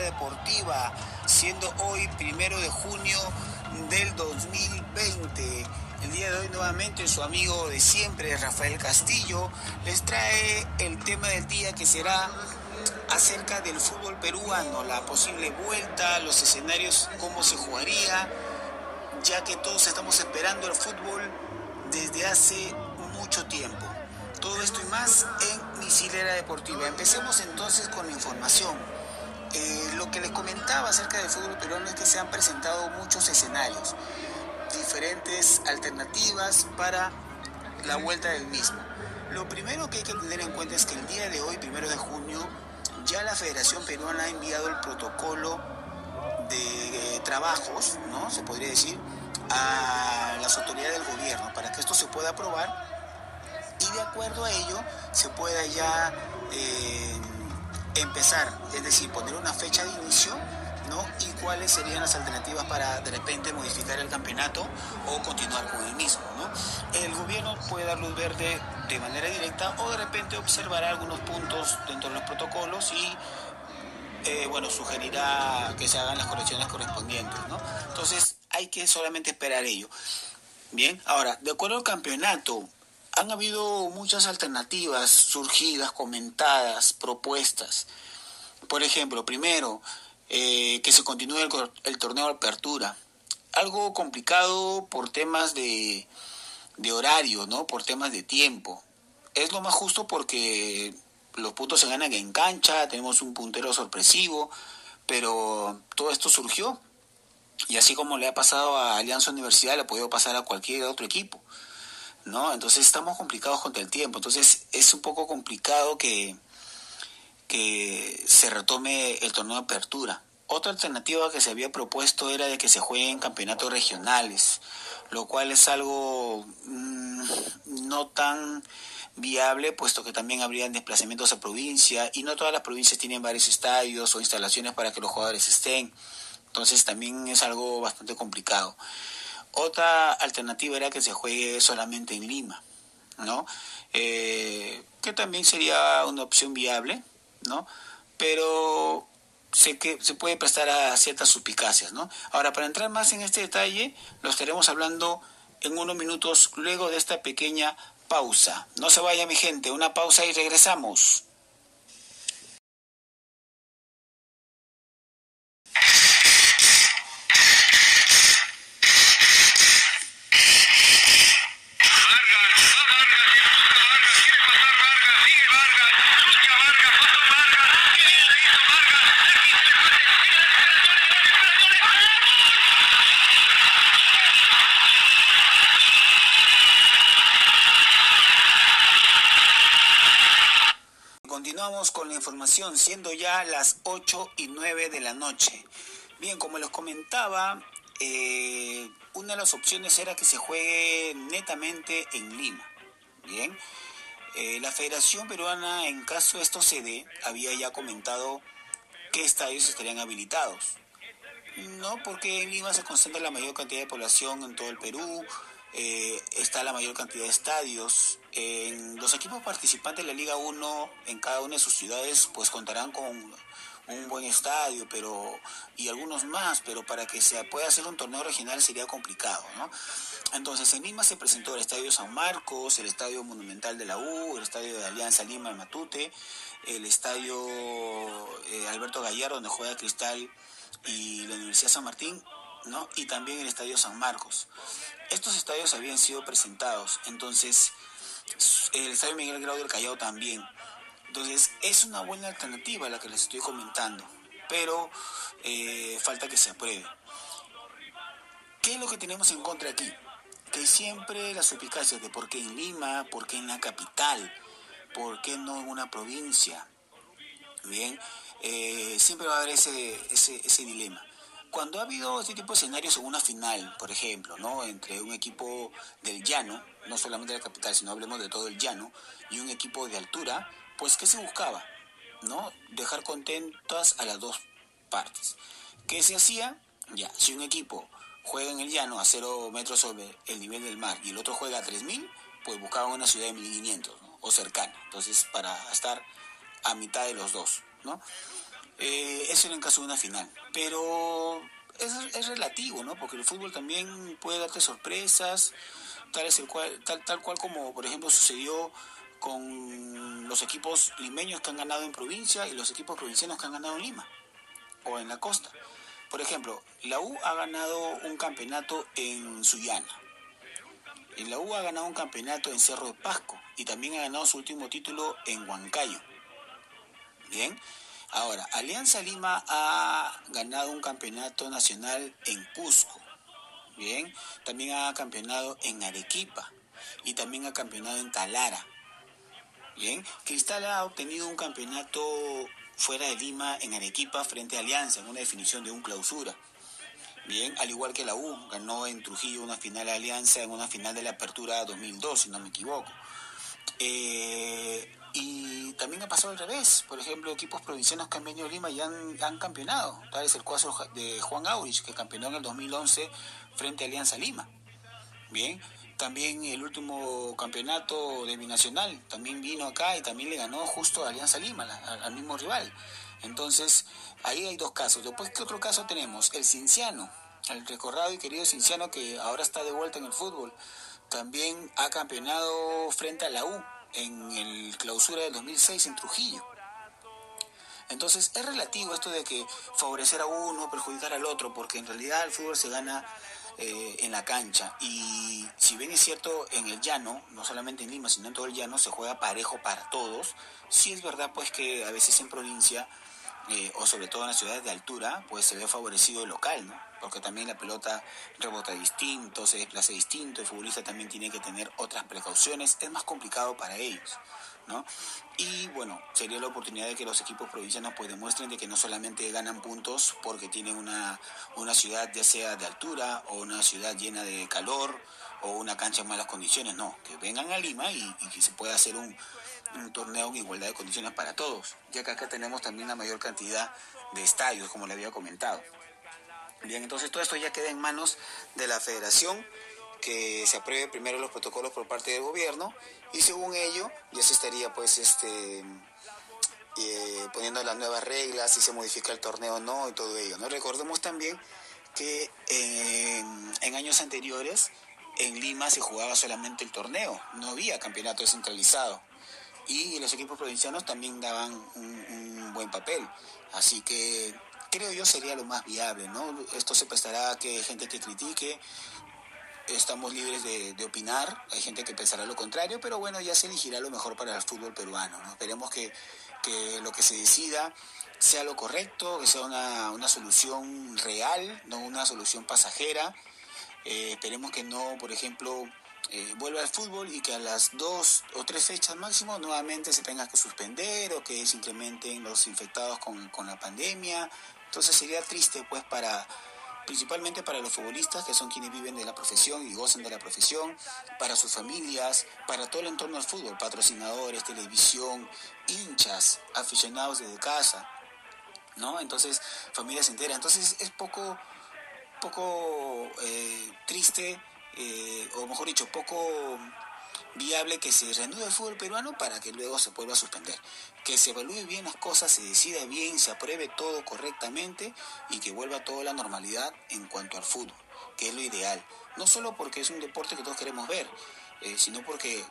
deportiva, siendo hoy primero de junio del 2020. El día de hoy nuevamente su amigo de siempre, Rafael Castillo, les trae el tema del día que será acerca del fútbol peruano, la posible vuelta, los escenarios, cómo se jugaría, ya que todos estamos esperando el fútbol desde hace mucho tiempo. Todo esto y más en Misilera Deportiva. Empecemos entonces con la información. Eh, lo que les comentaba acerca del fútbol peruano es que se han presentado muchos escenarios, diferentes alternativas para la vuelta del mismo. Lo primero que hay que tener en cuenta es que el día de hoy, primero de junio, ya la Federación Peruana ha enviado el protocolo de eh, trabajos, ¿no? Se podría decir, a las autoridades del gobierno para que esto se pueda aprobar de acuerdo a ello se pueda ya eh, empezar, es decir, poner una fecha de inicio ¿no? y cuáles serían las alternativas para de repente modificar el campeonato o continuar con el mismo. ¿no? El gobierno puede dar luz verde de manera directa o de repente observará algunos puntos dentro de los protocolos y eh, bueno, sugerirá que se hagan las correcciones correspondientes. ¿no? Entonces hay que solamente esperar ello. Bien, ahora, de acuerdo al campeonato, han habido muchas alternativas surgidas, comentadas, propuestas. Por ejemplo, primero, eh, que se continúe el, torneo de apertura. Algo complicado por temas de, horario, ¿no? Por temas de tiempo. Es lo más justo porque los puntos se ganan en cancha, tenemos un puntero sorpresivo, pero todo esto surgió. Y así como le ha pasado a Alianza Universidad, le ha podido pasar a cualquier otro equipo. ¿No? Entonces estamos complicados contra el tiempo. Entonces es un poco complicado que, que se retome el torneo de apertura. Otra alternativa que se había propuesto era de que se jueguen campeonatos regionales, lo cual es algo mm, no tan viable, puesto que también habrían desplazamientos a provincia y no todas las provincias tienen varios estadios o instalaciones para que los jugadores estén. Entonces también es algo bastante complicado. Otra alternativa era que se juegue solamente en Lima, ¿no? Eh, que también sería una opción viable, ¿no? Pero sé que se puede prestar a ciertas suspicacias, ¿no? Ahora, para entrar más en este detalle, lo estaremos hablando en unos minutos luego de esta pequeña pausa. No se vaya mi gente, una pausa y regresamos. Con la información, siendo ya las 8 y 9 de la noche. Bien, como les comentaba, eh, una de las opciones era que se juegue netamente en Lima. Bien, eh, la Federación Peruana, en caso esto se dé, había ya comentado qué estadios estarían habilitados. No, porque en Lima se concentra la mayor cantidad de población en todo el Perú, eh, está la mayor cantidad de estadios. En los equipos participantes de la Liga 1 en cada una de sus ciudades pues contarán con un buen estadio pero y algunos más, pero para que se pueda hacer un torneo regional sería complicado, ¿no? Entonces en Lima se presentó el Estadio San Marcos, el Estadio Monumental de la U, el Estadio de Alianza Lima Matute, el Estadio eh, Alberto Gallardo donde juega Cristal y la Universidad San Martín, ¿no? Y también el Estadio San Marcos. Estos estadios habían sido presentados, entonces el Estadio Miguel Grau del Callao también. Entonces es una buena alternativa la que les estoy comentando, pero eh, falta que se apruebe. ¿Qué es lo que tenemos en contra aquí? Que siempre las suspicacias de por qué en Lima, por qué en la capital, por qué no en una provincia. Bien, eh, siempre va a haber ese dilema cuando ha habido este tipo de escenarios en una final, por ejemplo, ¿no? entre un equipo del llano, no solamente de la capital, sino hablemos de todo el llano, y un equipo de altura, pues ¿qué se buscaba? ¿No? Dejar contentas a las dos partes. ¿Qué se hacía? Ya, si un equipo juega en el llano a cero metros sobre el nivel del mar y el otro juega a 3000, pues buscaban una ciudad de 1500 o cercana, entonces para estar a mitad de los dos, ¿no? Eh, eso en el caso de una final. Pero es, es, relativo, ¿no? Porque el fútbol también puede darte sorpresas, tal, es el cual, tal, tal cual como, por ejemplo, sucedió con los equipos limeños que han ganado en provincia y los equipos provincianos que han ganado en Lima o en la costa. Por ejemplo, la U ha ganado un campeonato en Sullana. La U ha ganado un campeonato en Cerro de Pasco y también ha ganado su último título en Huancayo. Bien, ahora, Alianza Lima ha ganado un campeonato nacional en Cusco. Bien, también ha campeonado en Arequipa y también ha campeonado en Talara. Bien, Cristal ha obtenido un campeonato fuera de Lima en Arequipa frente a Alianza en una definición de un clausura. Bien, al igual que la U, ganó en Trujillo una final de Alianza en una final de la Apertura 2002, si no me equivoco. Eh, y también ha pasado al revés. Por ejemplo, equipos provincianos que han venido a Lima y han, han campeonado. Tal es el caso de Juan Aurich, que campeonó en el 2011 frente a Alianza Lima. Bien, también el último campeonato de binacional, también vino acá y también le ganó justo a Alianza Lima, al, mismo rival. Entonces, ahí hay dos casos. Después, ¿qué otro caso tenemos? El Cinciano, el recordado y querido Cinciano que ahora está de vuelta en el fútbol. También ha campeonado frente a la U en el clausura del 2006 en Trujillo. Entonces es relativo esto de que favorecer a uno, perjudicar al otro, porque en realidad el fútbol se gana eh, en la cancha. Y si bien es cierto, en el llano, no solamente en Lima, sino en todo el llano, se juega parejo para todos, sí es verdad pues que a veces en provincia, eh, o sobre todo en las ciudades de altura, pues se ve favorecido el local, ¿no? Porque también la pelota rebota distinto, se desplaza distinto, el futbolista también tiene que tener otras precauciones, es más complicado para ellos. Y bueno, sería la oportunidad de que los equipos provincianos pues demuestren de que no solamente ganan puntos porque tienen una, una ciudad ya sea de altura o una ciudad llena de calor o una cancha en malas condiciones, no, que vengan a Lima y, que se pueda hacer un, un torneo en igualdad de condiciones para todos, ya que acá tenemos también la mayor cantidad de estadios, como le había comentado. Bien, entonces todo esto ya queda en manos de la federación que se apruebe primero los protocolos por parte del gobierno y según ello ya se estaría pues este eh, poniendo las nuevas reglas, si se modifica el torneo o no y todo ello. ¿no? Recordemos también que en años anteriores en Lima se jugaba solamente el torneo, no había campeonato descentralizado y los equipos provincianos también daban un, un buen papel. Así que creo yo sería lo más viable, ¿no? Esto se prestará a que gente que critique, estamos libres de, opinar, hay gente que pensará lo contrario, pero bueno, ya se elegirá lo mejor para el fútbol peruano. Esperemos que, lo que se decida sea lo correcto, que sea una, solución real, no una solución pasajera. Eh, esperemos que no, por ejemplo, eh, vuelva al fútbol y que a las dos o tres fechas máximo nuevamente se tenga que suspender o que se incrementen los infectados con, con la pandemia. Entonces sería triste pues para principalmente para los futbolistas, que son quienes viven de la profesión y gozan de la profesión, para sus familias, para todo el entorno del fútbol, patrocinadores, televisión, hinchas, aficionados desde casa, ¿no? Entonces, familias enteras. Entonces es poco, poco eh, triste, eh, o mejor dicho, poco viable que se reanude el fútbol peruano para que luego se vuelva a suspender. Que se evalúe bien las cosas, se decida bien, se apruebe todo correctamente y que vuelva toda la normalidad en cuanto al fútbol, que es lo ideal. No solo porque es un deporte que todos queremos ver, eh, sino porque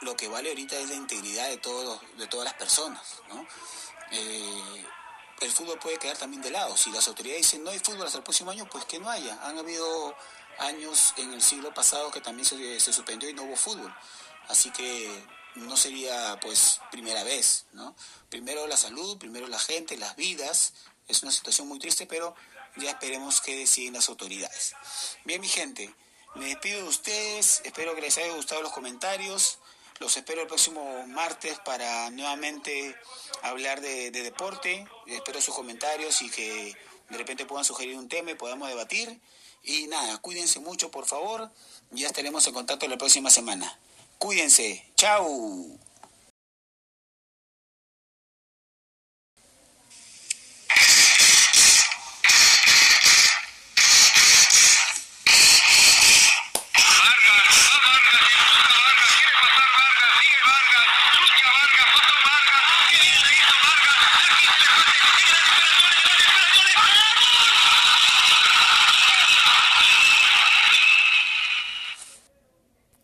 lo que vale ahorita es la integridad de, todos, de todas las personas. Eh, el fútbol puede quedar también de lado. Si las autoridades dicen no hay fútbol hasta el próximo año, pues que no haya. Han habido años en el siglo pasado que también se, suspendió y no hubo fútbol. Así que no sería pues primera vez, ¿no? Primero la salud, primero la gente, las vidas. Es una situación muy triste, pero ya esperemos que deciden las autoridades. Bien, mi gente, me despido de ustedes, espero que les haya gustado los comentarios. Los espero el próximo martes para nuevamente hablar de, de deporte. Espero sus comentarios y que de repente puedan sugerir un tema y podamos debatir. Y nada, cuídense mucho, por favor. Ya estaremos en contacto la próxima semana. Cuídense. Chao.